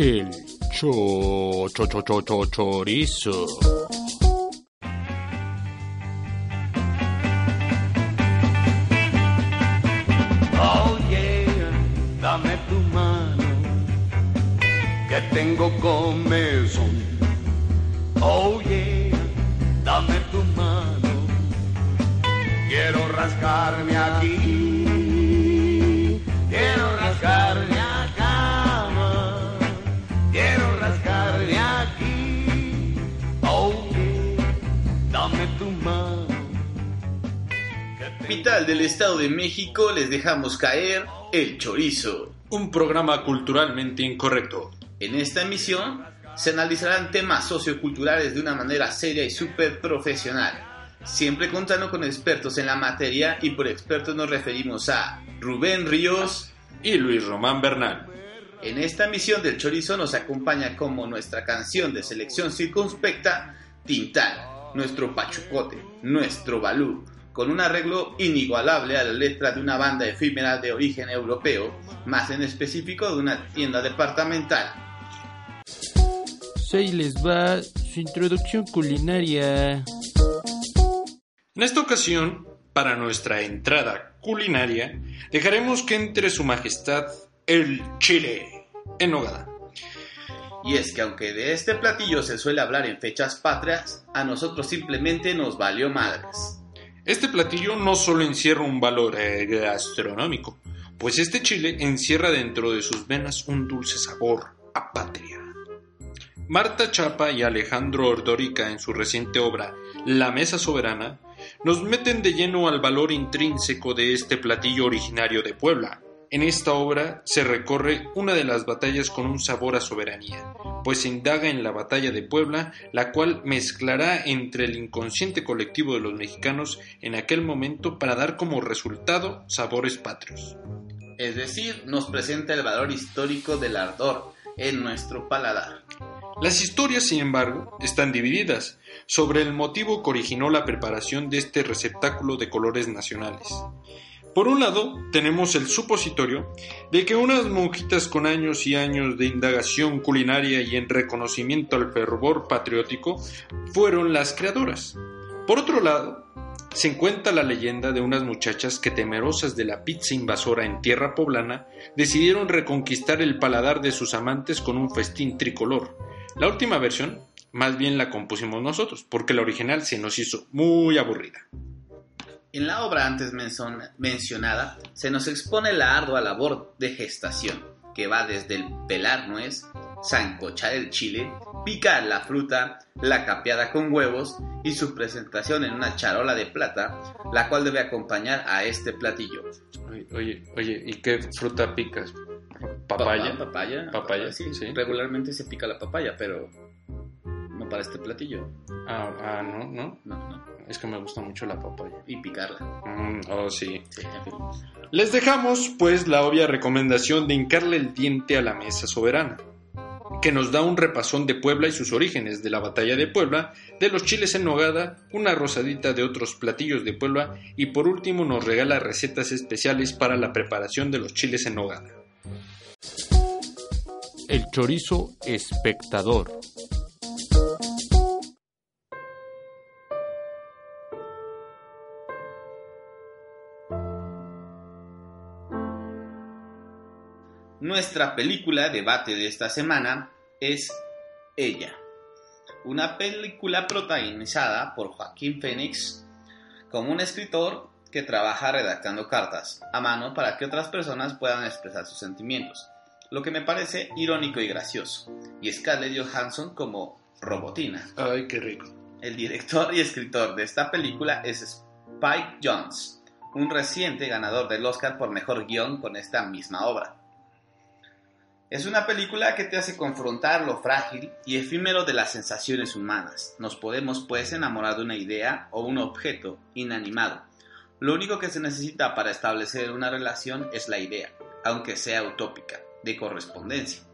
El cho, cho, cho, cho, cho, chorizo. Estado de México les dejamos caer el chorizo. Un programa culturalmente incorrecto. En esta emisión se analizarán temas socioculturales de una manera seria y súper profesional, siempre contando con expertos en la materia y por expertos nos referimos a Rubén Ríos. Y Luis Román Bernal. En esta emisión del chorizo nos acompaña como nuestra canción de selección circunspecta, Tintal, nuestro pachucote, nuestro balú, con un arreglo inigualable a la letra de una banda efímera de origen europeo, más en específico de una tienda departamental. Ahí les va su introducción culinaria. En esta ocasión, para nuestra entrada culinaria, dejaremos que entre su majestad el chile en nogada. Y es que aunque de este platillo se suele hablar en fechas patrias, a nosotros simplemente nos valió madres. Este platillo no solo encierra un valor eh, gastronómico, pues este chile encierra dentro de sus venas un dulce sabor a patria. Marta Chapa y Alejandro Ordórica en su reciente obra La Mesa Soberana nos meten de lleno al valor intrínseco de este platillo originario de Puebla. En esta obra se recorre una de las batallas con un sabor a soberanía, pues se indaga en la batalla de Puebla, la cual mezclará entre el inconsciente colectivo de los mexicanos en aquel momento para dar como resultado sabores patrios. Es decir, nos presenta el valor histórico del ardor en nuestro paladar. Las historias, sin embargo, están divididas sobre el motivo que originó la preparación de este receptáculo de colores nacionales. Por un lado, tenemos el supositorio de que unas monjitas con años y años de indagación culinaria y en reconocimiento al fervor patriótico fueron las creadoras. Por otro lado, se encuentra la leyenda de unas muchachas que temerosas de la pizza invasora en tierra poblana, decidieron reconquistar el paladar de sus amantes con un festín tricolor. La última versión, más bien la compusimos nosotros, porque la original se nos hizo muy aburrida. En la obra antes mencionada se nos expone la ardua labor de gestación, que va desde el pelar nuez, sancochar el chile, picar la fruta, la capeada con huevos y su presentación en una charola de plata, la cual debe acompañar a este platillo. Oye, oye, ¿y qué fruta picas? ¿Papaya? Pa- papaya. Papaya, sí, sí. Regularmente se pica la papaya, pero para este platillo. Ah, ah, no, no. No, no. Es que me gusta mucho la papaya. Y picarla. Mm, oh, sí. Sí. Les dejamos, pues, la obvia recomendación de hincarle el diente a la mesa soberana, que nos da un repasón de Puebla y sus orígenes, de la batalla de Puebla, de los chiles en nogada, una rosadita de otros platillos de Puebla y por último nos regala recetas especiales para la preparación de los chiles en nogada. El chorizo espectador. Nuestra película debate de esta semana es Ella, una película protagonizada por Joaquín Phoenix como un escritor que trabaja redactando cartas a mano para que otras personas puedan expresar sus sentimientos, lo que me parece irónico y gracioso, y Scarlett Johansson como Robotina. Ay, qué rico. El director y escritor de esta película es Spike Jones, un reciente ganador del Oscar por mejor guion con esta misma obra. Es una película que te hace confrontar lo frágil y efímero de las sensaciones humanas. Nos podemos pues enamorar de una idea o un objeto inanimado. Lo único que se necesita para establecer una relación es la idea, aunque sea utópica, de correspondencia.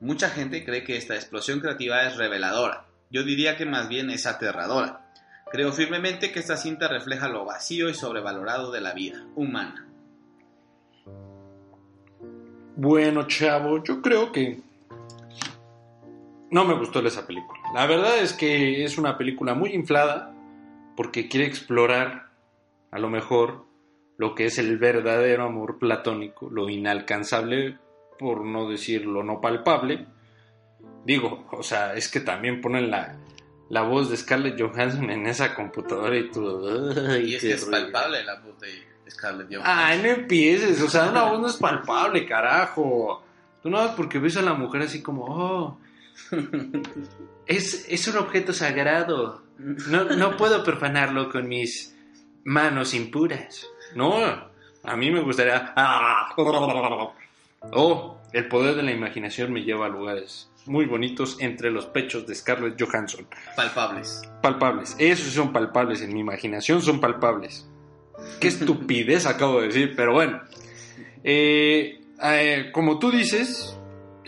Mucha gente cree que esta explosión creativa es reveladora. Yo diría que más bien es aterradora. Creo firmemente que esta cinta refleja lo vacío y sobrevalorado de la vida humana. Bueno, chavo, yo creo que no me gustó esa película. La verdad es que es una película muy inflada porque quiere explorar a lo mejor lo que es el verdadero amor platónico, lo inalcanzable, por no decir lo no palpable. Digo, o sea, es que también ponen la, la voz de Scarlett Johansson en esa computadora y tú... ay, Y es que es palpable la voz de Scarlett Johansson. Ay, no empieces, o sea, una voz no es palpable, carajo. Tú no porque ves a la mujer así como, oh, es, es un objeto sagrado. No, no puedo profanarlo con mis manos impuras. No, a mí me gustaría... Oh, el poder de la imaginación me lleva a lugares muy bonitos entre los pechos de Scarlett Johansson. Palpables. Palpables, esos son palpables, en mi imaginación son palpables. Qué estupidez acabo de decir, pero bueno. Eh, eh, como tú dices,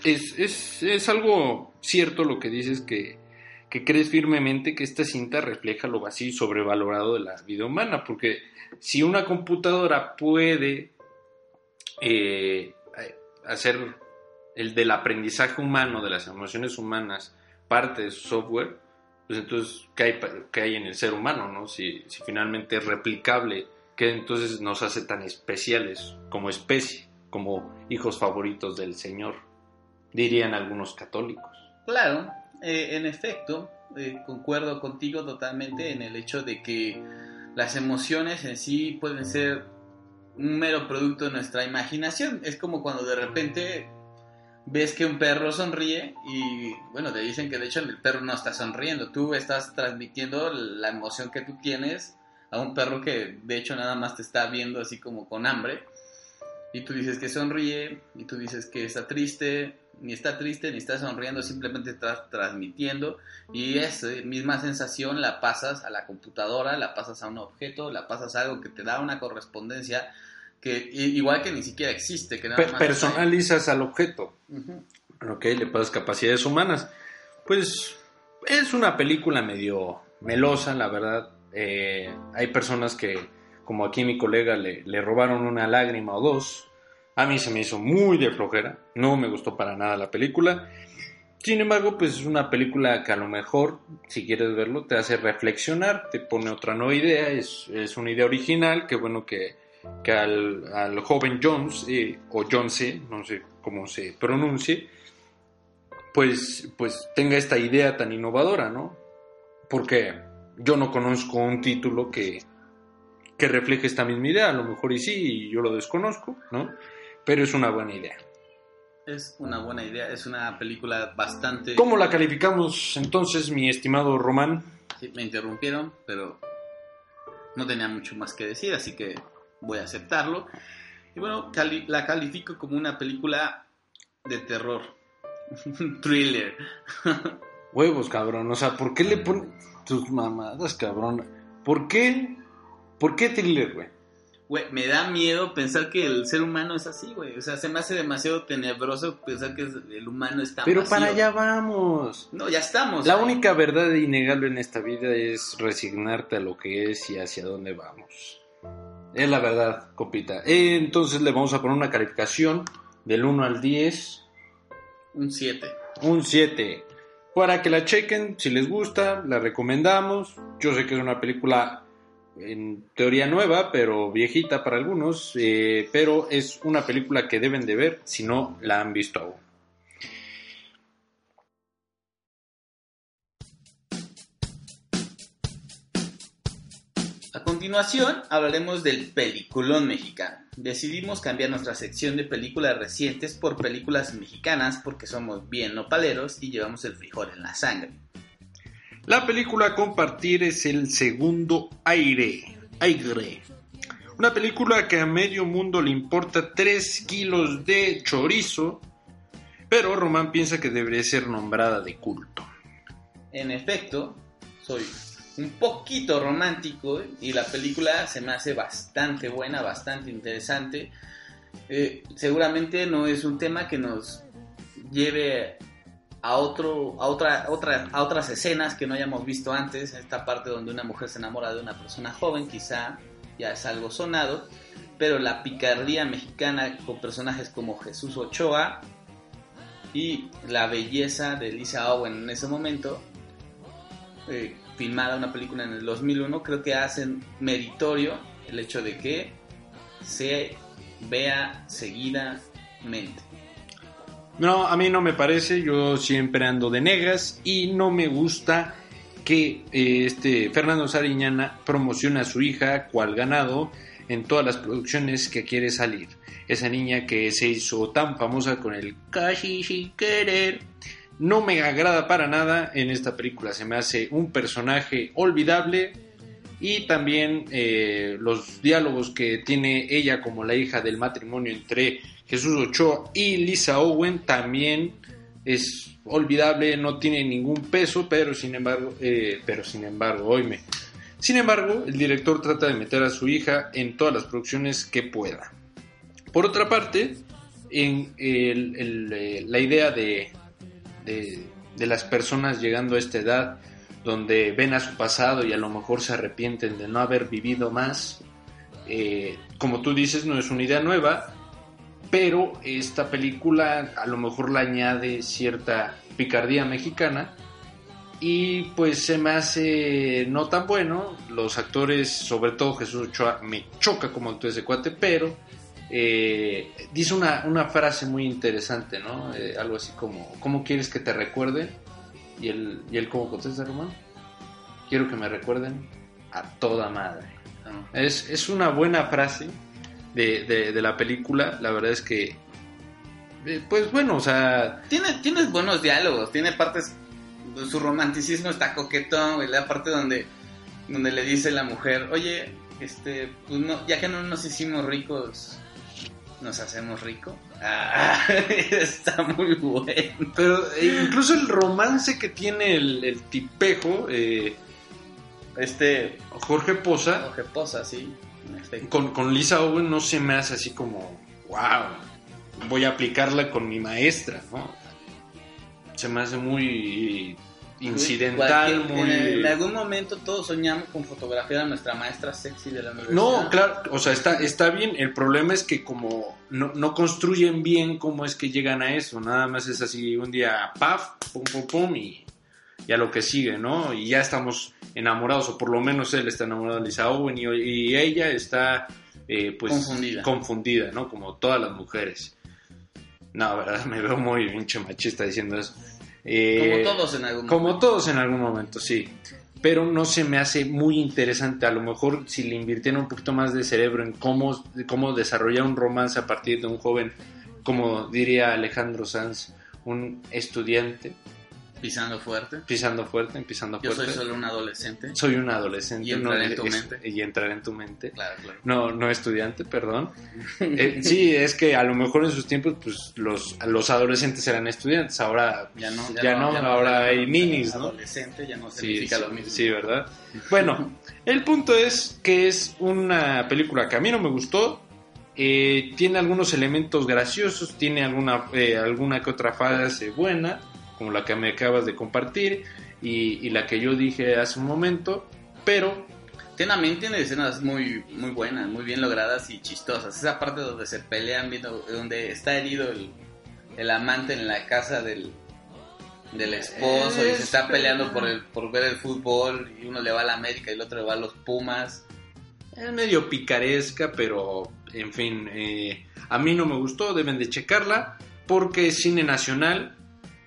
es, es- es algo cierto lo que dices que, que crees firmemente que esta cinta refleja lo vacío sobrevalorado de la vida humana, porque si una computadora puede eh, hacer el del aprendizaje humano, de las emociones humanas, parte de su software, pues entonces, ¿qué hay, qué hay en el ser humano, no? Si, si finalmente es replicable, ¿qué entonces nos hace tan especiales como especie, como hijos favoritos del Señor? Dirían algunos católicos. Claro, eh, en efecto, eh, concuerdo contigo totalmente en el hecho de que las emociones en sí pueden ser un mero producto de nuestra imaginación. Es como cuando de repente ves que un perro sonríe y bueno, te dicen que de hecho el perro no está sonriendo, tú estás transmitiendo la emoción que tú tienes a un perro que de hecho nada más te está viendo así como con hambre y tú dices que sonríe y tú dices que está triste, ni está triste ni está sonriendo, simplemente estás transmitiendo y esa misma sensación la pasas a la computadora, la pasas a un objeto, la pasas a algo que te da una correspondencia que igual que ni siquiera existe, que nada está personalizas al objeto. Ujú. Ok, le pasas capacidades humanas. Pues es una película medio melosa, la verdad. Eh, hay personas que, como aquí mi colega, le, robaron una lágrima o dos. A mí se me hizo muy de flojera. No me gustó para nada la película. Sin embargo, pues es una película que a lo mejor, si quieres verlo, te hace reflexionar, te pone otra nueva idea. Es, es una idea original. Qué bueno que, que al, joven Jones, eh, o Jonce, no sé cómo se pronuncie, pues, pues tenga esta idea tan innovadora, ¿no? Porque yo no conozco un título que, que refleje esta misma idea, a lo mejor y sí, y yo lo desconozco, ¿no? Pero es una buena idea. Es una buena idea, es una película bastante... ¿Cómo la calificamos entonces, mi estimado Román? Sí, me interrumpieron, pero no tenía mucho más que decir, así que voy a aceptarlo. Y bueno, cali- la califico como una película de terror, un thriller. Huevos, cabrón, o sea, ¿por qué le pones tus mamadas, cabrón? ¿Por qué? ¿Por qué thriller, güey? Güey, me da miedo pensar que el ser humano es así, güey. O sea, se me hace demasiado tenebroso pensar que el humano está Pero vacío. para allá vamos. No, ya estamos. La única verdad innegable en esta vida es resignarte a lo que es y hacia dónde vamos. Es la verdad, copita. Entonces le vamos a poner una calificación del 1 al 10, Un 7. un 7. Para que la chequen, si les gusta, la recomendamos. Yo sé que es una película en teoría nueva, pero viejita para algunos, eh, pero es una película que deben de ver si no la han visto aún. Continuación hablaremos del peliculón mexicano. Decidimos cambiar nuestra sección de películas recientes por películas mexicanas porque somos bien nopaleros y llevamos el frijol en la sangre. La película a compartir es El Segundo Aire. Aire. Una película que a medio mundo le importa 3 kilos de chorizo, pero Román piensa que debería ser nombrada de culto. En efecto, soy un poquito romántico y la película se me hace bastante buena, bastante interesante. Eh, seguramente no es un tema que nos lleve a otro a otra, otra a otras escenas que no hayamos visto antes esta parte donde una mujer se enamora de una persona joven quizá ya es algo sonado pero la picardía mexicana con personajes como Jesús Ochoa y la belleza de Lisa Owen en ese momento, eh, filmada una película en el 2001, creo que hacen meritorio el hecho de que se vea seguidamente. No, a mí no me parece, yo siempre ando de negas y no me gusta que eh, este Fernando Sariñana promocione a su hija cual ganado en todas las producciones que quiere salir. Esa niña que se hizo tan famosa con el casi sin querer no me agrada para nada en esta película. Se me hace un personaje olvidable y también eh, los diálogos que tiene ella como la hija del matrimonio entre Jesús Ochoa y Lisa Owen también es olvidable, no tiene ningún peso, pero sin embargo, eh, pero sin embargo, oíme. Sin embargo, el director trata de meter a su hija en todas las producciones que pueda. Por otra parte, en eh, la idea de, de, de las personas llegando a esta edad, donde ven a su pasado y a lo mejor se arrepienten de no haber vivido más, eh, como tú dices, no es una idea nueva, pero esta película a lo mejor le añade cierta picardía mexicana y pues se me hace no tan bueno. Los actores, sobre todo Jesús Ochoa, me choca como actor ese cuate, pero eh, dice una, una frase muy interesante, ¿no? Eh, algo así como, ¿cómo quieres que te recuerden? Y él, y él ¿cómo contesta, Román? Quiero que me recuerden a toda madre. ¿no? Es, es una buena frase de, de- de la película. La verdad es que, eh, pues bueno, o sea, Tiene, tiene buenos diálogos, tiene partes, su romanticismo está coquetón, la parte donde, donde le dice la mujer, oye, este, pues no, ya que no nos hicimos ricos, nos hacemos rico. Ah, está muy bueno. pero eh, incluso el romance que tiene el, el tipejo, eh, Este, Jorge Poza, Jorge Poza, sí, efecto. con, con Lisa Owen no se me hace así como, wow, voy a aplicarla con mi maestra, ¿no? Se me hace muy incidental, Cualquier- muy... En, en algún momento todos soñamos con fotografiar a nuestra maestra sexy de la universidad. No, claro, o sea, está, está bien. El problema es que como no, no construyen bien cómo es que llegan a eso. Nada más es así un día, paf, pum, pum, pum, y, y a lo que sigue, ¿no? Y ya estamos enamorados, o por lo menos él está enamorado de Lisa Owen y, y ella está, eh, pues, Confundida. confundida, ¿no? Como todas las mujeres. No, verdad, me veo muy pinche machista diciendo eso. Eh, Como todos en algún como momento. todos en algún momento, sí. Pero no se me hace muy interesante. A lo mejor si le invirtiera un poquito más de cerebro en cómo, cómo desarrollar un romance a partir de un joven, como diría Alejandro Sanz, un estudiante, Pisando fuerte. pisando fuerte, pisando Yo fuerte. soy solo un adolescente. Soy un adolescente. Y entrar en tu es- mente. Y entrar en tu mente. Claro, claro. No, no estudiante, perdón. Eh, sí, es que a lo mejor en sus tiempos, pues los, los adolescentes eran estudiantes. Ahora Ya no, Ya no, ahora hay ninis, ¿no? Adolescente ya no significa sí, lo mismo. sí, ¿verdad? Bueno, el punto es que es una película que a mí no me gustó. eh, tiene algunos elementos graciosos, tiene alguna, eh, alguna que otra frase buena, como la que me acabas de compartir y, y la que yo dije hace un momento, pero Tiene- También tiene escenas muy, muy buenas, muy bien logradas y chistosas. Esa parte donde se pelean, viendo, donde está herido el, el amante en la casa del, del esposo y se está Es- peleando por, el, por ver el fútbol y uno le va a la América y el otro le va a los Pumas. es medio picaresca, pero en fin, eh, a mí no me gustó, deben de checarla, porque es cine nacional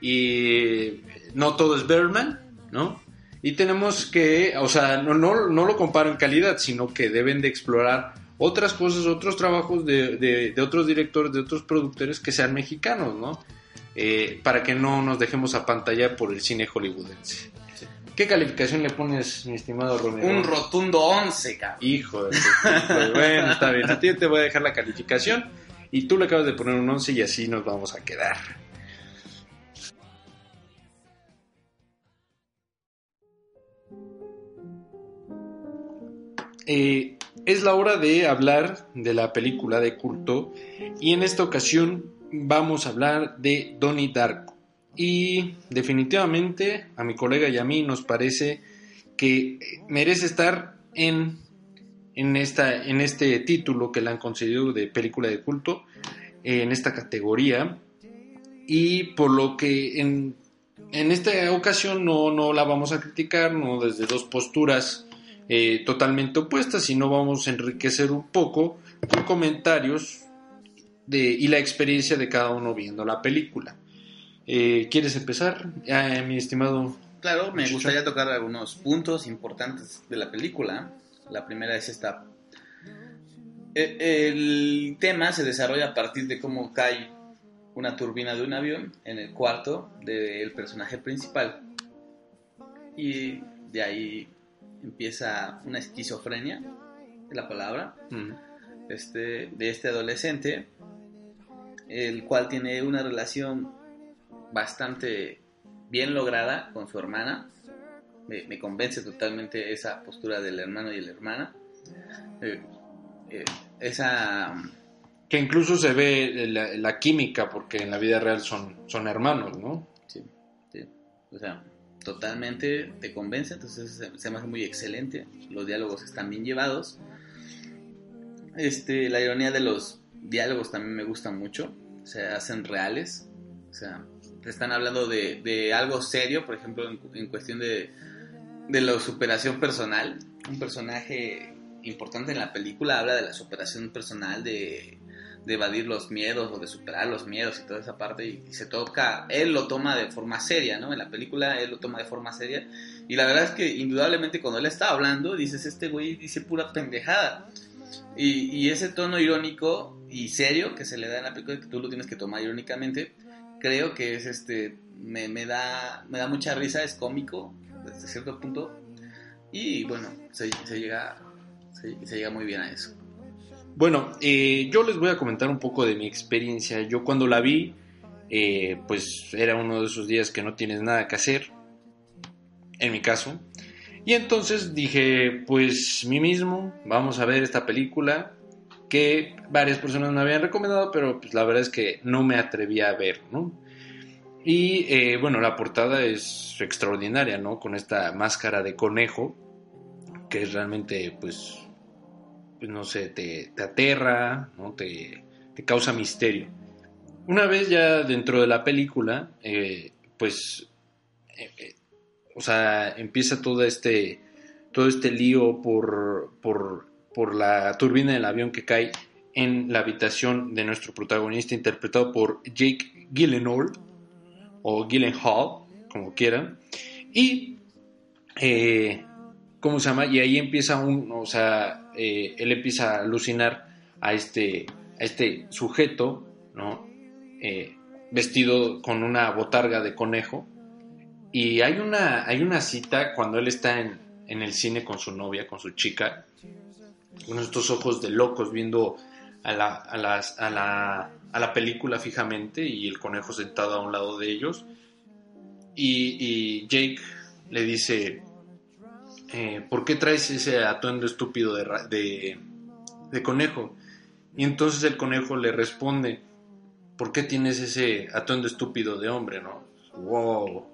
y no todo es Berman, ¿no? Y tenemos que, o sea, no, no, no lo comparo en calidad, sino que deben de explorar otras cosas, otros trabajos de, de- de otros directores, de otros productores que sean mexicanos, ¿no? Eh, para que no nos dejemos apantallar por el cine hollywoodense. ¿Qué calificación le pones, mi estimado Romero? Un rotundo 11, cabrón. Hijo de pues bueno, está bien. A ti te voy a dejar la calificación y tú le acabas de poner un 11 y así nos vamos a quedar. Eh, es la hora de hablar de la película de culto y en esta ocasión vamos a hablar de Donnie Darko. Y definitivamente a mi colega y a mí nos parece que merece estar en, en, esta, en este título que le han concedido de película de culto, eh, en esta categoría. y por lo que en, en esta ocasión no, no la vamos a criticar, no desde dos posturas eh, totalmente opuestas, sino vamos a enriquecer un poco con comentarios de, y la experiencia de cada uno viendo la película. Eh, ¿Quieres empezar, eh, mi estimado? Claro, me gustaría tocar algunos puntos importantes de la película. La primera es esta. E- El tema se desarrolla a partir de cómo cae una turbina de un avión en el cuarto del personaje principal. Y de ahí empieza una esquizofrenia, es la palabra, este, de este adolescente, el cual tiene una relación bastante bien lograda con su hermana. Me, me convence totalmente esa postura del hermano y la hermana. Eh, eh, esa Que incluso se ve la, la química, porque en la vida real son, son hermanos, ¿no? Sí, sí. O sea, totalmente te convence, entonces se, hace muy excelente. Los diálogos están bien llevados. Este, la ironía de los diálogos también me gusta mucho. Se hacen reales. O sea, te están hablando de, de algo serio, por ejemplo, en, en cuestión de, de la superación personal. Un personaje importante en la película habla de la superación personal, de, de evadir los miedos o de superar los miedos y toda esa parte y, se toca, él lo toma de forma seria, ¿no? En la película él lo toma de forma seria y la verdad es que indudablemente cuando él está hablando dices, este güey dice pura pendejada y, y ese tono irónico y serio que se le da en la película, que tú lo tienes que tomar irónicamente, creo que es este, me, me da, me da mucha risa, es cómico desde cierto punto y bueno, se, llega, se llega muy bien a eso. Bueno, eh, yo les voy a comentar un poco de mi experiencia. Yo cuando la vi, eh, pues era uno de esos días que no tienes nada que hacer, en mi caso. Y entonces dije, pues mí mismo, vamos a ver esta película que varias personas me habían recomendado, pero pues la verdad es que no me atreví a ver, ¿no? Y eh, bueno, la portada es extraordinaria, ¿no? Con esta máscara de conejo, que es realmente, pues, pues no sé, te, te aterra, ¿no? Te, te causa misterio. Una vez ya dentro de la película, eh, pues, eh, eh, o sea, empieza todo este, todo este lío por, por, por la turbina del avión que cae en la habitación de nuestro protagonista, interpretado por Jake Gyllenhaal, o Gyllenhaal, como quieran, y, ¿cómo se llama? Y ahí empieza un, o sea, eh, él empieza a alucinar a este, a este sujeto, ¿no? Eh, vestido con una botarga de conejo. Y hay una, hay una cita cuando él está en, en el cine con su novia, con su chica, con estos ojos de locos viendo a la, a las, a la, a la película fijamente y el conejo sentado a un lado de ellos. Y, y Jake le dice, eh, ¿por qué traes ese atuendo estúpido de, de, conejo? Y entonces el conejo le responde, ¿por qué tienes ese atuendo estúpido de hombre, no? Wow.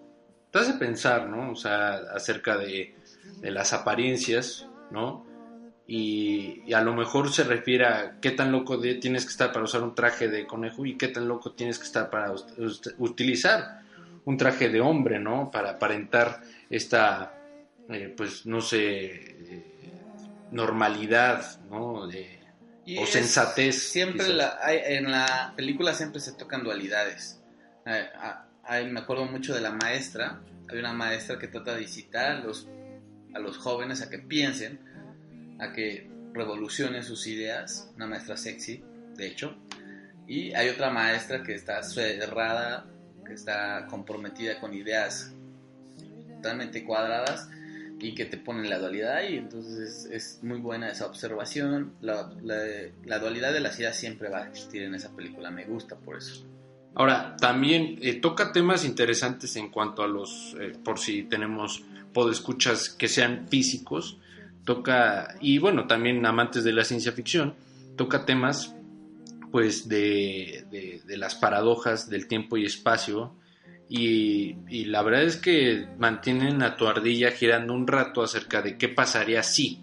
Te hace pensar, ¿no? O sea, acerca de, las apariencias, ¿no? Y, a lo mejor se refiere a qué tan loco tienes que estar para usar un traje de conejo y qué tan loco tienes que estar para utilizar un traje de hombre, ¿no? Para aparentar esta, eh, pues, no sé, eh, normalidad, ¿no? Y o sensatez. Siempre la- hay- en la película siempre se tocan dualidades. Hay- hay- me acuerdo mucho de la maestra. Hay una maestra que trata de incitar a los, a los jóvenes a que piensen, a que revolucionen sus ideas. Una maestra sexy, de hecho. Y hay otra maestra que está cerrada, que está comprometida con ideas totalmente cuadradas y que te ponen la dualidad y entonces es, muy buena esa observación. La, la- dualidad de las ideas siempre va a existir en esa película, me gusta por eso. Ahora, también eh, toca temas interesantes en cuanto a los, eh, por si tenemos podescuchas que sean físicos, toca, y bueno, también amantes de la ciencia ficción, toca temas pues de- de las paradojas del tiempo y espacio, y, la verdad es que mantienen a tu ardilla girando un rato acerca de qué pasaría si,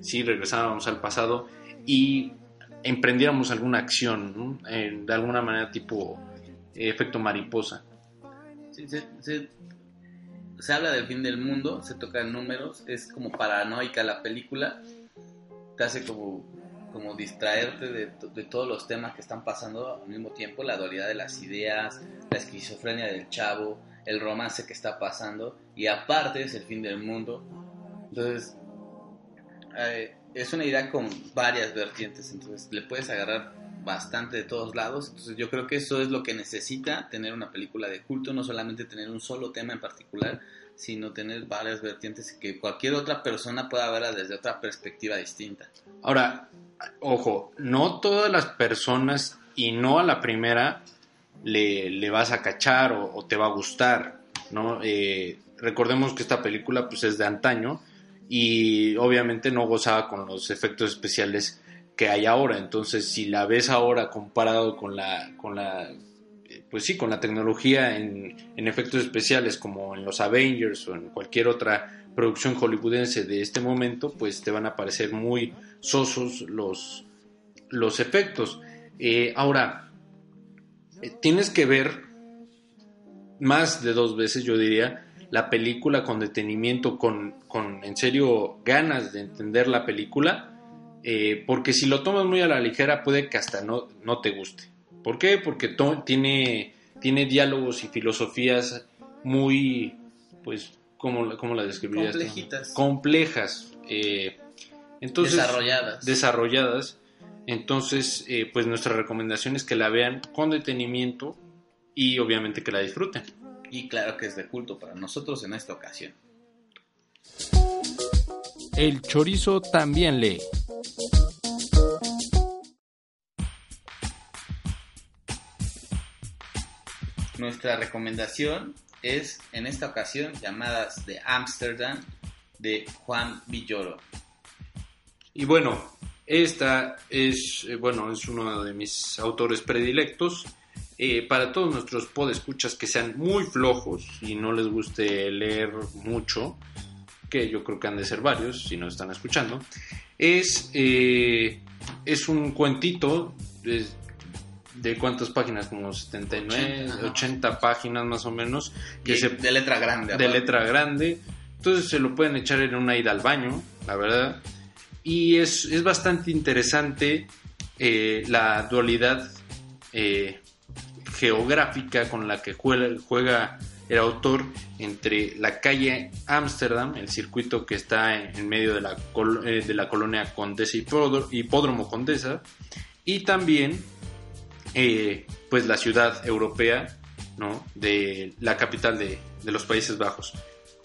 si regresáramos al pasado y emprendiéramos alguna acción, ¿no? Eh, de alguna manera tipo efecto mariposa. Se- se habla del fin del mundo, se tocan números, es como paranoica la película, te hace como, como distraerte de, de todos los temas que están pasando al mismo tiempo, la dualidad de las ideas, la esquizofrenia del chavo, el romance que está pasando, y aparte es el fin del mundo. Entonces, eh, es una idea con varias vertientes, entonces le puedes agarrar bastante de todos lados. Entonces yo creo que eso es lo que necesita tener una película de culto, no solamente tener un solo tema en particular, sino tener varias vertientes que cualquier otra persona pueda verla desde otra perspectiva distinta. Ahora, ojo, no todas las personas y no a la primera le, le vas a cachar o, te va a gustar, ¿no? Eh, recordemos que esta película pues es de antaño y obviamente no gozaba con los efectos especiales que hay ahora, entonces si la ves ahora comparado con la, con la pues sí, con la tecnología en, en efectos especiales como en los Avengers o en cualquier otra producción hollywoodense de este momento, pues te van a parecer muy sosos los, los efectos. Eh, ahora, eh, tienes que ver más de dos veces, yo diría, la película con detenimiento, con, con en serio ganas de entender la película, eh, porque si lo tomas muy a la ligera puede que hasta no, no te guste. ¿Por qué? Porque tiene, tiene diálogos y filosofías muy, pues, ¿cómo, la- cómo la describirías? tú? Complejitas. Complejas. eh, entonces, desarrolladas. desarrolladas. Entonces, eh, pues nuestra recomendación es que la vean con detenimiento y obviamente que la disfruten. y claro que es de culto para nosotros en esta ocasión. El chorizo también lee. Nuestra recomendación es en esta ocasión llamadas de Ámsterdam de Juan Villoro. Y bueno, esta es, eh, bueno, es uno de mis autores predilectos. Eh, para todos nuestros podescuchas que sean muy flojos y no les guste leer mucho, que yo creo que han de ser varios si nos están escuchando, es, eh, es un cuentito de cuántas páginas, como 79, 80, 80, ajá. páginas más o menos, que Y se, de letra grande. de aparte. letra grande. Entonces se lo pueden echar en una ida al baño, la verdad. Y es, es bastante interesante eh, la dualidad eh, geográfica con la que juega, juega el autor entre la calle Ámsterdam, el circuito que está en, en medio de la, col- eh, de la colonia Condesa Hipódromo, Hipódromo Condesa, y también eh, pues la ciudad europea ¿no? de la capital de, de los Países Bajos.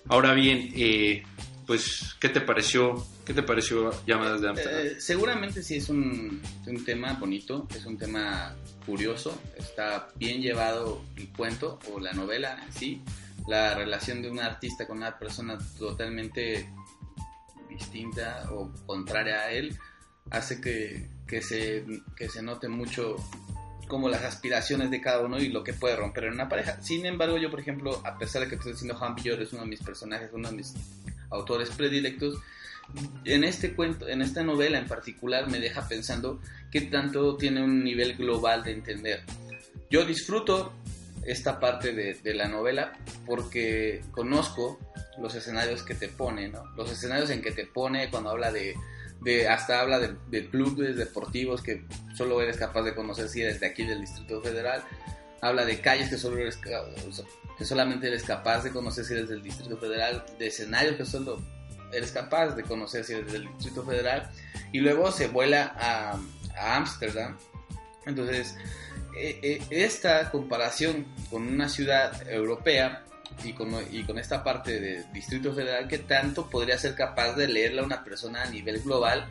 Ahora bien, eh, pues, ¿qué te pareció? ¿Qué te pareció Llamadas de Ámsterdam? Eh, seguramente sí es un, un tema bonito, es un tema curioso, está bien llevado el cuento o la novela en sí, la relación de un artista con una persona totalmente distinta o contraria a él hace que, que se, que se note mucho como las aspiraciones de cada uno y lo que puede romper en una pareja. Sin embargo, yo, por ejemplo, a pesar de que estoy diciendo Juan Villoro es uno de mis personajes, uno de mis autores predilectos, en este cuento, en esta novela en particular, me deja pensando que tanto tiene un nivel global de entender. Yo disfruto esta parte de, de la novela porque conozco los escenarios que te pone, ¿no? Los escenarios en que te pone cuando habla de, de hasta habla de, clubes deportivos que solo eres capaz de conocer si eres de aquí del Distrito Federal. Habla de calles que solo eres que solamente eres capaz de conocer si eres del Distrito Federal, de escenarios que solo eres capaz de conocer si eres del Distrito Federal y luego se vuela a a Ámsterdam. Entonces, eh, eh, esta comparación con una ciudad europea y con, y con esta parte de Distrito Federal, que tanto podría ser capaz de leerla una persona a nivel global,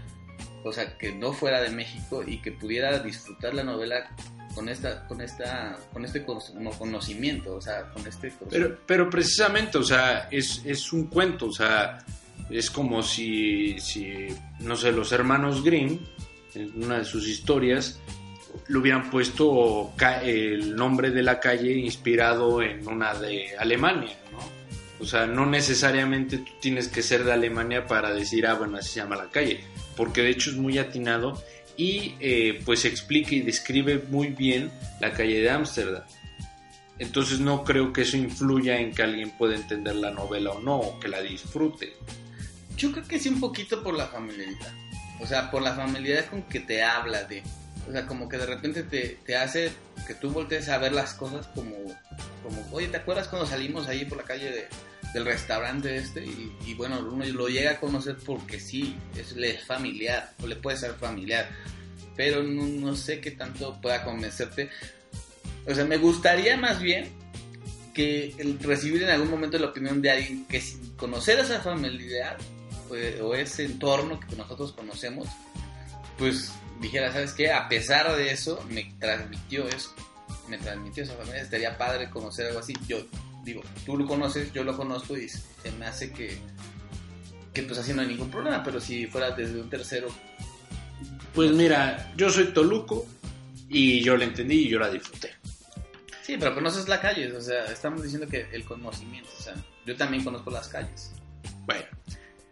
o sea, que no fuera de México y que pudiera disfrutar la novela con esta con esta con este cono- conocimiento, o sea, con este Pero, pero precisamente, o sea, es, es un cuento, o sea, es como si, si, no sé, los hermanos Grimm, en una de sus historias, le hubieran puesto el nombre de la calle inspirado en una de Alemania, ¿no? O sea, no necesariamente tú tienes que ser de Alemania para decir, ah, bueno, así se llama la calle, porque de hecho es muy atinado y eh, pues explica y describe muy bien la calle de Ámsterdam. Entonces no creo que eso influya en que alguien pueda entender la novela o no, o que la disfrute. Yo creo que sí un poquito por la familiaridad. O sea, por la familiaridad con que te habla de... O sea, como que de repente te, te hace que tú voltees a ver las cosas como, como, oye, ¿te acuerdas cuando salimos ahí por la calle de, del restaurante este? Y, bueno, uno lo llega a conocer porque sí, es, le es familiar, o le puede ser familiar. Pero no, no sé qué tanto pueda convencerte. O sea, me gustaría más bien que el recibir en algún momento la opinión de alguien que conocer esa familiaridad pues, o ese entorno que nosotros conocemos, pues dijera, ¿sabes qué? A pesar de eso, me transmitió eso. Me transmitió esa familia. Estaría padre conocer algo así. Yo digo, tú lo conoces, yo lo conozco y se me hace que, que pues así no hay ningún problema. Pero si fuera desde un tercero, Pues mira, yo soy Toluco y yo la entendí y yo la disfruté. sí, pero conoces la calle. O sea, estamos diciendo que el conocimiento, o sea, yo también conozco las calles. Bueno,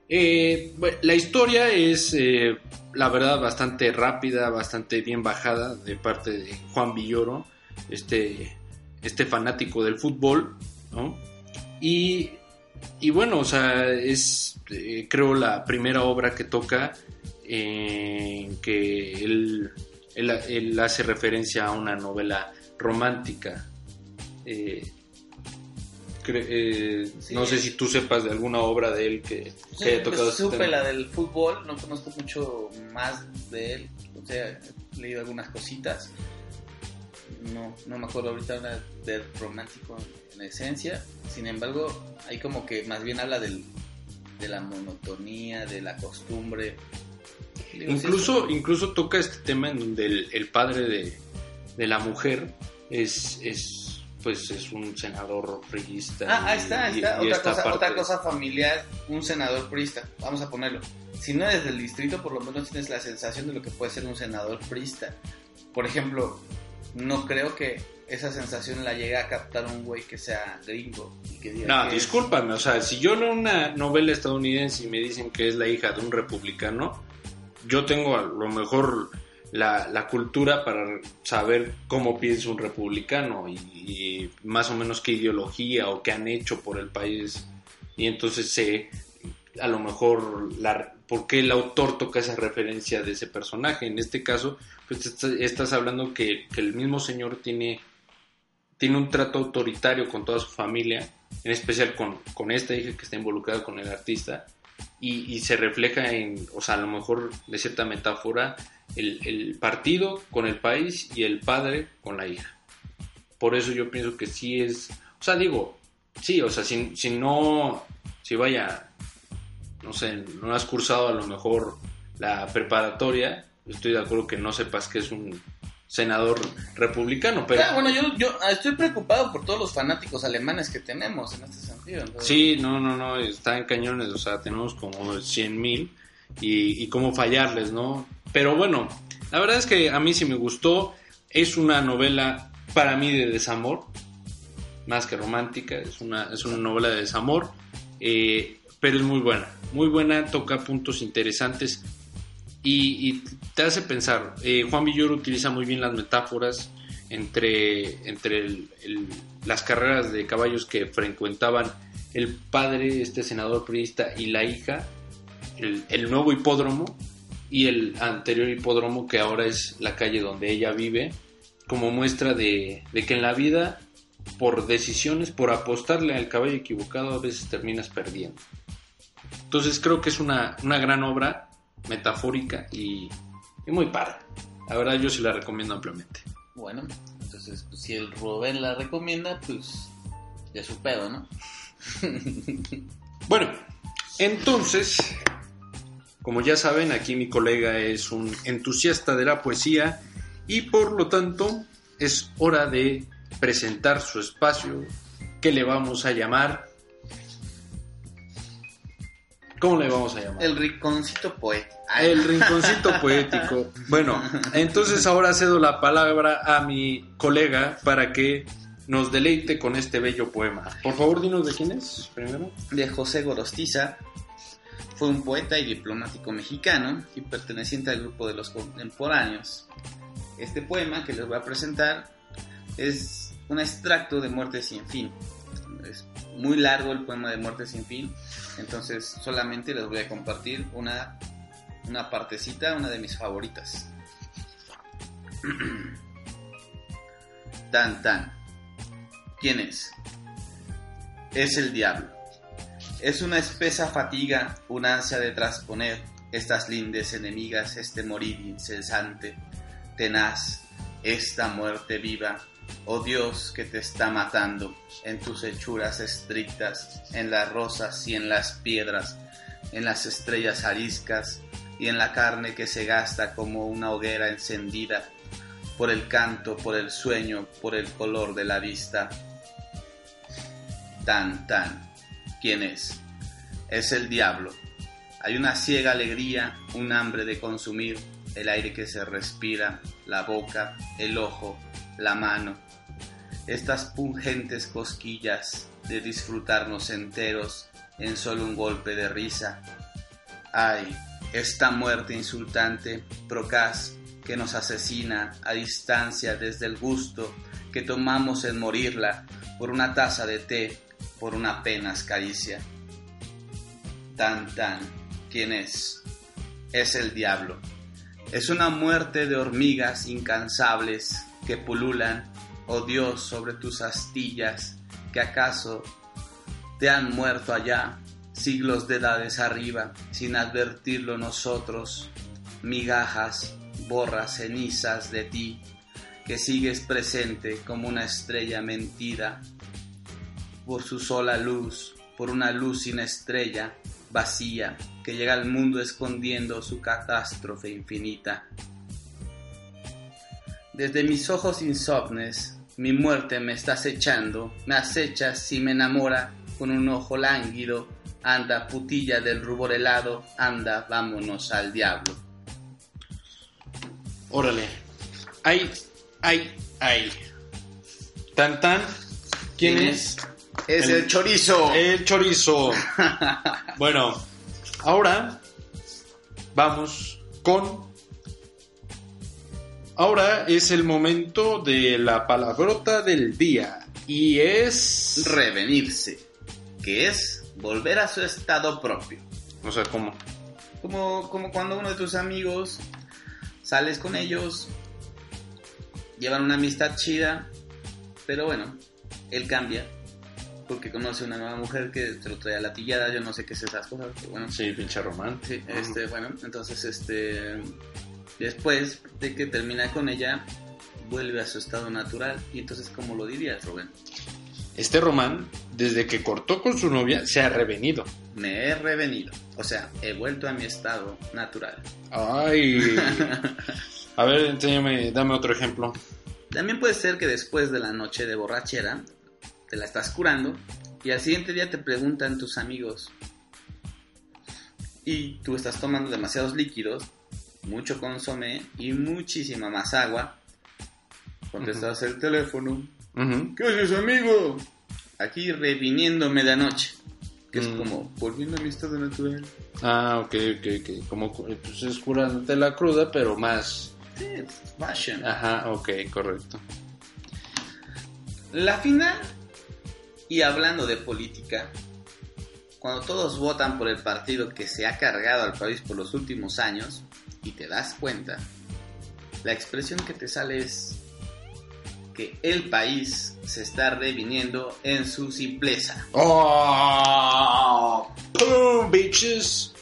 eh, la historia es, eh, la verdad, bastante rápida, bastante bien bajada de parte de Juan Villoro, este, este fanático del fútbol, ¿no? Y, y bueno, o sea, es, eh, creo, la primera obra que toca en que él, él- él hace referencia a una novela romántica. Eh, eh, Sí. No sé si tú sepas de alguna obra de él que, que haya tocado pues, supe la del fútbol, no conozco mucho más de él. O sea, he leído algunas cositas. No, no me acuerdo ahorita una del romántico en esencia. Sin embargo, ahí como que más bien habla del, de la monotonía, de la costumbre. Digo, sí, Incluso, sí. incluso toca este tema en donde el, el padre de, de la mujer es, es pues es un senador priista. Ah, ahí está, ahí está. y- otra, cosa, otra cosa familiar, un senador priista. Vamos a ponerlo. Si no eres del distrito, por lo menos tienes la sensación de lo que puede ser un senador priista. Por ejemplo, no creo que esa sensación la llegue a captar un güey que sea gringo. Y que diga No, que es- discúlpame, o sea, si yo leo una novela estadounidense y me dicen que es la hija de un republicano, yo tengo a lo mejor la, la cultura para saber cómo piensa un republicano y, y más o menos qué ideología o qué han hecho por el país. Y entonces sé a lo mejor la, por qué el autor toca esa referencia de ese personaje. En este caso, pues estás, hablando que, que el mismo señor tiene tiene un trato autoritario con toda su familia, en especial con, con esta hija que está involucrada con el artista, y, y se refleja en, o sea, a lo mejor de cierta metáfora, el, el partido con el país y el padre con la hija. Por eso yo pienso que sí es, o sea, digo, sí, o sea, si, si no, si vaya, no sé, no has cursado a lo mejor la preparatoria, estoy de acuerdo que no sepas que es un senador republicano, pero... Ah, bueno, yo, yo estoy preocupado por todos los fanáticos alemanes que tenemos en este sentido. entonces- Sí, no, no, no, están cañones, o sea, tenemos como 100 mil y, y cómo fallarles, ¿no? Pero bueno, la verdad es que a mí sí me gustó, es una novela para mí de desamor, más que romántica, es una, es una novela de desamor, eh, pero es muy buena, muy buena, toca puntos interesantes y, te hace pensar. Eh, Juan Villoro utiliza muy bien las metáforas entre, entre las carreras de caballos que frecuentaban el padre, este senador priista, y la hija, el nuevo hipódromo y el anterior hipódromo que ahora es la calle donde ella vive, como muestra de, de que en la vida, por decisiones, por apostarle al caballo equivocado, a veces terminas perdiendo. Entonces creo que es una, una gran obra metafórica y, y muy padre. La verdad yo sí la recomiendo ampliamente. Bueno, entonces pues, si el Rubén la recomienda, pues ya su pedo, ¿no? Bueno, entonces, como ya saben, aquí mi colega es un entusiasta de la poesía y por lo tanto es hora de presentar su espacio que le vamos a llamar... ¿Cómo le vamos a llamar? El rinconcito poético. El rinconcito poético. Bueno, entonces ahora cedo la palabra a mi colega para que nos deleite con este bello poema. Por favor, dinos de quién es primero. de José Gorostiza. Fue un poeta y diplomático mexicano y perteneciente al grupo de los contemporáneos. Este poema que les voy a presentar es un extracto de Muerte sin fin. Es muy largo el poema de Muerte sin fin, entonces solamente les voy a compartir una, una partecita, una de mis favoritas. Tan tan. ¿Quién es? Es el diablo. Es una espesa fatiga, una ansia de trasponer estas lindes enemigas, este morir incesante, tenaz, esta muerte viva, oh Dios que te está matando en tus hechuras estrictas, en las rosas y en las piedras, en las estrellas ariscas y en la carne que se gasta como una hoguera encendida por el canto, por el sueño, por el color de la vista. Tan, tan, ¿quién es? Es el diablo. Hay una ciega alegría, un hambre de consumir, el aire que se respira, la boca, el ojo, la mano. Estas pungentes cosquillas de disfrutarnos enteros en solo un golpe de risa. Ay, esta muerte insultante, procaz, que nos asesina a distancia desde el gusto que tomamos en morirla por una taza de té, por una apenas caricia. Tan tan, ¿quién es? Es el diablo. Es una muerte de hormigas incansables que pululan, oh Dios, sobre tus astillas, que acaso te han muerto allá, siglos de edades arriba, sin advertirlo nosotros, migajas, borras cenizas de ti, que sigues presente como una estrella mentida, por su sola luz, por una luz sin estrella, vacía, que llega al mundo escondiendo su catástrofe infinita. Desde mis ojos insomnes, mi muerte me está acechando, me acechas y me enamora con un ojo lánguido, anda putilla del rubor helado, anda, vámonos al diablo. Órale. Ay, ay, ay. Tan tan. ¿Quién, ¿Quién es? Es El- el, chorizo. El chorizo. bueno, ahora vamos con. Ahora es el momento de la palabrota del día. Y es. Revenirse, que es volver a su estado propio. O sea, ¿cómo? Como, como cuando uno de tus amigos sales con ellos, llevan una amistad chida, pero bueno, él cambia porque conoce una nueva mujer que te lo trae a la yo no sé qué es esas cosas, pero bueno, Sí, pinche román. sí, este, bueno, entonces este después de que termina con ella vuelve a su estado natural y entonces cómo lo dirías, Rubén? Este román, desde que cortó con su novia, se ha revenido. Me he revenido, o sea, he vuelto a mi estado natural. Ay. A ver, enséñame, dame otro ejemplo. También puede ser que después de la noche de borrachera te la estás curando y al siguiente día te preguntan tus amigos y tú estás tomando demasiados líquidos, mucho consomé y muchísima más agua. Contestas el teléfono. ¿Qué haces, amigo? Aquí reviniéndome de anoche. Que es Mm. como volviendo a mi estado natural. Ah, ok, ok, ok. Como pues es curándote la cruda, pero más. Sí, fashion. Ajá, ok, correcto. La final, y hablando de política, cuando todos votan por el partido que se ha cargado al país por los últimos años, y te das cuenta, la expresión que te sale es que el país se está reviniendo en su simpleza. ¡Oh! ¡Boom, bitches!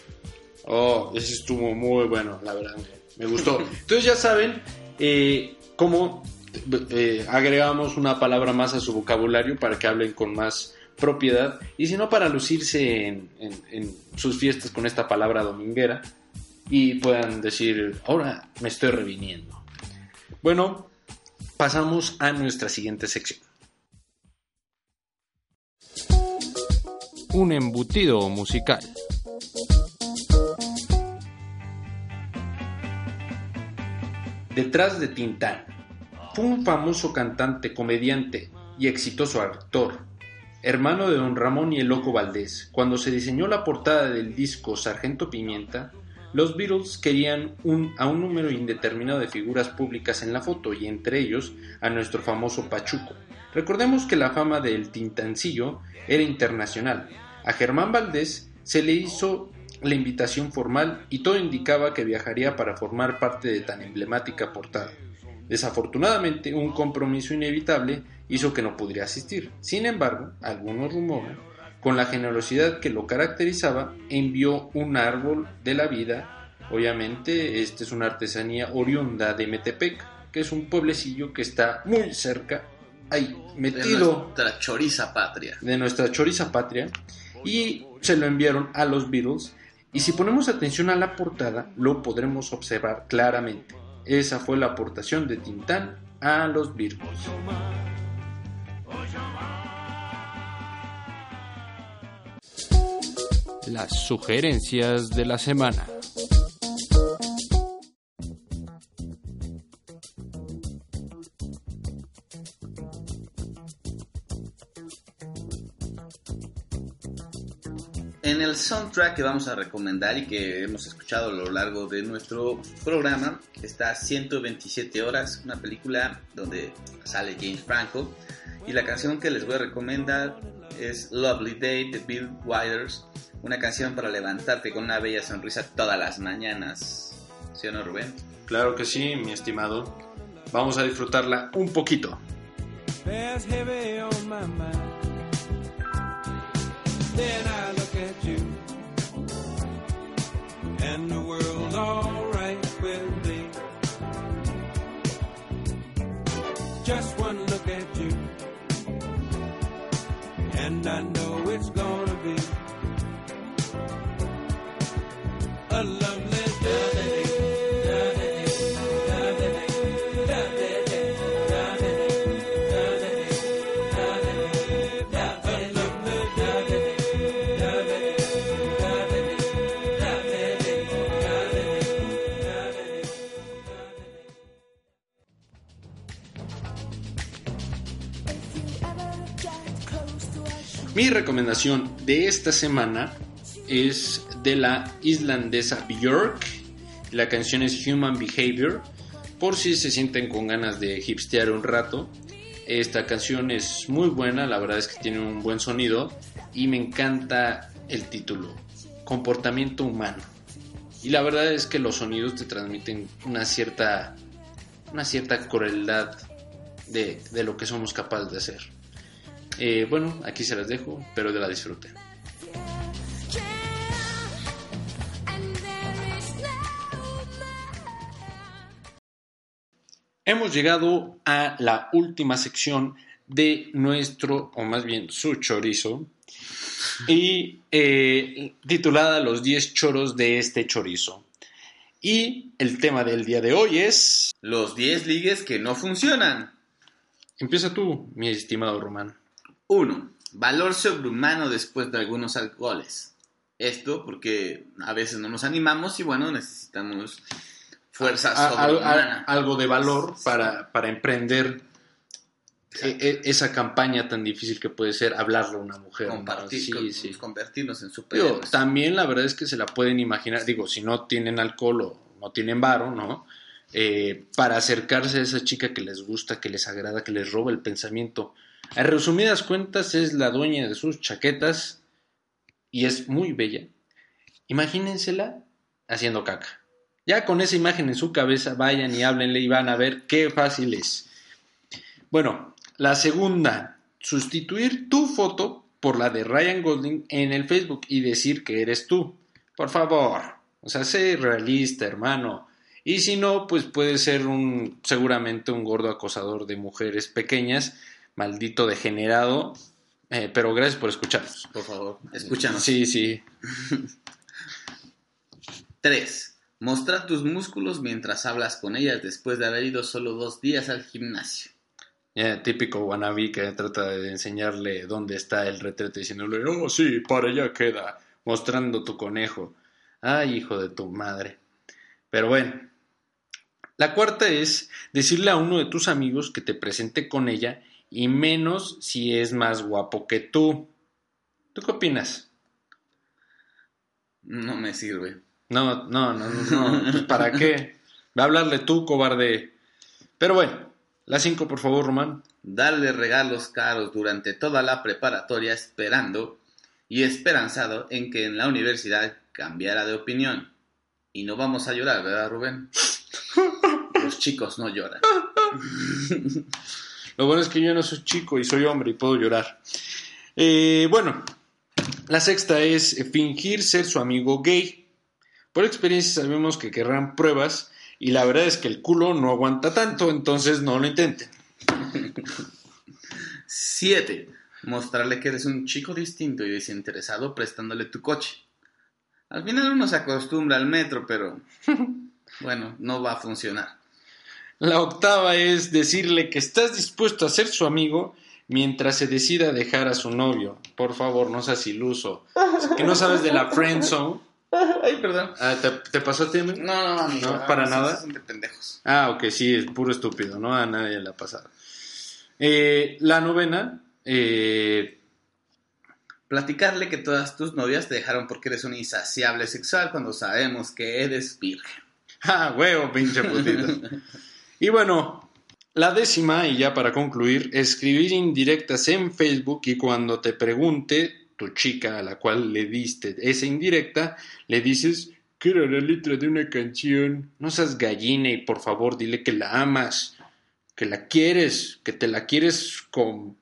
Oh, ese estuvo muy bueno, la verdad, me, me gustó. Entonces ya saben eh, cómo eh, agregamos una palabra más a su vocabulario para que hablen con más propiedad y si no para lucirse en, en- en sus fiestas con esta palabra dominguera y puedan decir, ahora me estoy reviniendo. Bueno, pasamos a nuestra siguiente sección. Un embutido musical. Detrás de Tintán fue un famoso cantante, comediante y exitoso actor, hermano de don Ramón y el Loco Valdés. Cuando se diseñó la portada del disco Sargento Pimienta, los Beatles querían a un número indeterminado de figuras públicas en la foto y entre ellos a nuestro famoso Pachuco, Recordemos que la fama del Tintancillo era internacional. A Germán Valdés se le hizo la invitación formal y todo indicaba que viajaría para formar parte de tan emblemática portada. Desafortunadamente, un compromiso inevitable hizo que no pudiera asistir. Sin embargo, algunos rumoran, con la generosidad que lo caracterizaba, envió un árbol de la vida. Obviamente, esta es una artesanía oriunda de Metepec, que es un pueblecillo que está muy cerca, ahí, De metido nuestra choriza patria. de nuestra choriza patria y se lo enviaron a los Beatles y si ponemos atención a la portada lo podremos observar claramente. Esa fue la aportación de Tintán a los Beatles. Las sugerencias de la semana. El soundtrack que vamos a recomendar y que hemos escuchado a lo largo de nuestro programa está 127 horas, una película donde sale James Franco y la canción que les voy a recomendar es Lovely Day de Bill Withers, una canción para levantarte con una bella sonrisa todas las mañanas. ¿Sí o no, Rubén? Claro que sí, mi estimado. Vamos a disfrutarla un poquito. heavy on my mind. Then I look at you, and the world's alright with me. Just one look at you, and I know it's gonna be a lovely Mi recomendación de esta semana es de la islandesa Björk. La canción es Human Behavior. Por si se sienten con ganas de hipstear un rato. Esta canción es muy buena, la verdad es que tiene un buen sonido y me encanta el título, Comportamiento Humano. Y la verdad es que los sonidos te transmiten una cierta, una cierta crueldad de, de lo que somos capaces de hacer. Eh, bueno, aquí se las dejo, espero que la disfruten. Hemos llegado a la última sección de nuestro, o más bien su chorizo, y eh, titulada Los 10 choros de este chorizo. Y el tema del día de hoy es... Los 10 ligues que no funcionan. Empieza tú, mi estimado Román. 1. Valor sobrehumano después de algunos alcoholes. Esto porque a veces no nos animamos y bueno, necesitamos fuerza A- a- sobrehumana. a- algo de valor para, para emprender e- e- esa campaña tan difícil que puede ser hablarle a una mujer. ¿no? Compartir, Sí, con- sí. convertirnos en Digo, superhéroes. también la verdad es que se la pueden imaginar, digo, si no tienen alcohol o no tienen varo, ¿no? Eh, para acercarse a esa chica que les gusta, que les agrada, que les roba el pensamiento. En resumidas cuentas, es la dueña de sus chaquetas y es muy bella. Imagínensela haciendo caca. Ya con esa imagen en su cabeza, vayan y háblenle y van a ver qué fácil es. Bueno, la segunda, sustituir tu foto por la de Ryan Gosling en el Facebook y decir que eres tú. Por favor, o sea, sé realista, hermano. Y si no, pues puede ser un seguramente un gordo acosador de mujeres pequeñas, maldito degenerado. Eh, pero gracias por escucharnos. Por favor, escúchanos. Sí, sí. 3. Mostrar tus músculos mientras hablas con ellas después de haber ido solo dos días al gimnasio. Típico wannabe que trata de enseñarle dónde está el retrete diciéndole, oh sí, para allá queda, mostrando tu conejo. Ay, hijo de tu madre. Pero bueno. La cuarta es decirle a uno de tus amigos que te presente con ella y menos si es más guapo que tú. ¿Tú qué opinas? No me sirve. No, no, no, no, no. Pues, ¿Para qué? Va a hablarle tú, cobarde. Pero bueno, la cinco, por favor, Román. darle regalos caros durante toda la preparatoria esperando y esperanzado en que en la universidad cambiara de opinión. Y no vamos a llorar, ¿verdad, Rubén? Los chicos no lloran. Lo bueno es que yo no soy chico y soy hombre y puedo llorar. Eh, bueno, la sexta es fingir ser su amigo gay. Por experiencia sabemos que querrán pruebas y la verdad es que el culo no aguanta tanto, entonces no lo intenten. 7. Mostrarle que eres un chico distinto y desinteresado prestándole tu coche. Al final uno se acostumbra al metro, pero bueno, no va a funcionar. La octava es decirle que estás dispuesto a ser su amigo mientras se decida dejar a su novio. Por favor, no seas iluso. Que no sabes de la friend zone. Ay, perdón. Ah, ¿te, te pasó a ti? No, no, amigo. No, para esos nada. De pendejos. Ah, ok, sí, es puro estúpido, ¿no? A nadie le ha pasado. Eh, la novena, eh, Platicarle que todas tus novias te dejaron porque eres un insaciable sexual cuando sabemos que eres virgen. ¡Ah, huevo, pinche putito! y bueno, la décima, y ya para concluir, escribir indirectas en Facebook y cuando te pregunte tu chica a la cual le diste esa indirecta, le dices que era la letra de una canción. No seas gallina y por favor dile que la amas, que la quieres, que te la quieres con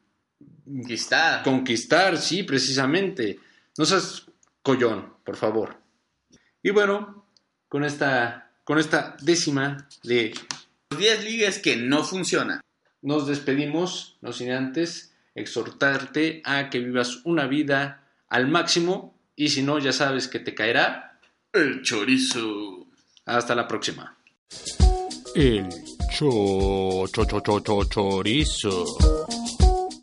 Conquistar. conquistar, sí, precisamente. No seas collón, por favor. Y bueno, con esta, con esta décima de 10 ligues que no funcionan. nos despedimos, no sin antes exhortarte a que vivas una vida al máximo y si no, ya sabes que te caerá. El chorizo. Hasta la próxima. El cho, cho, cho, cho, cho, chorizo.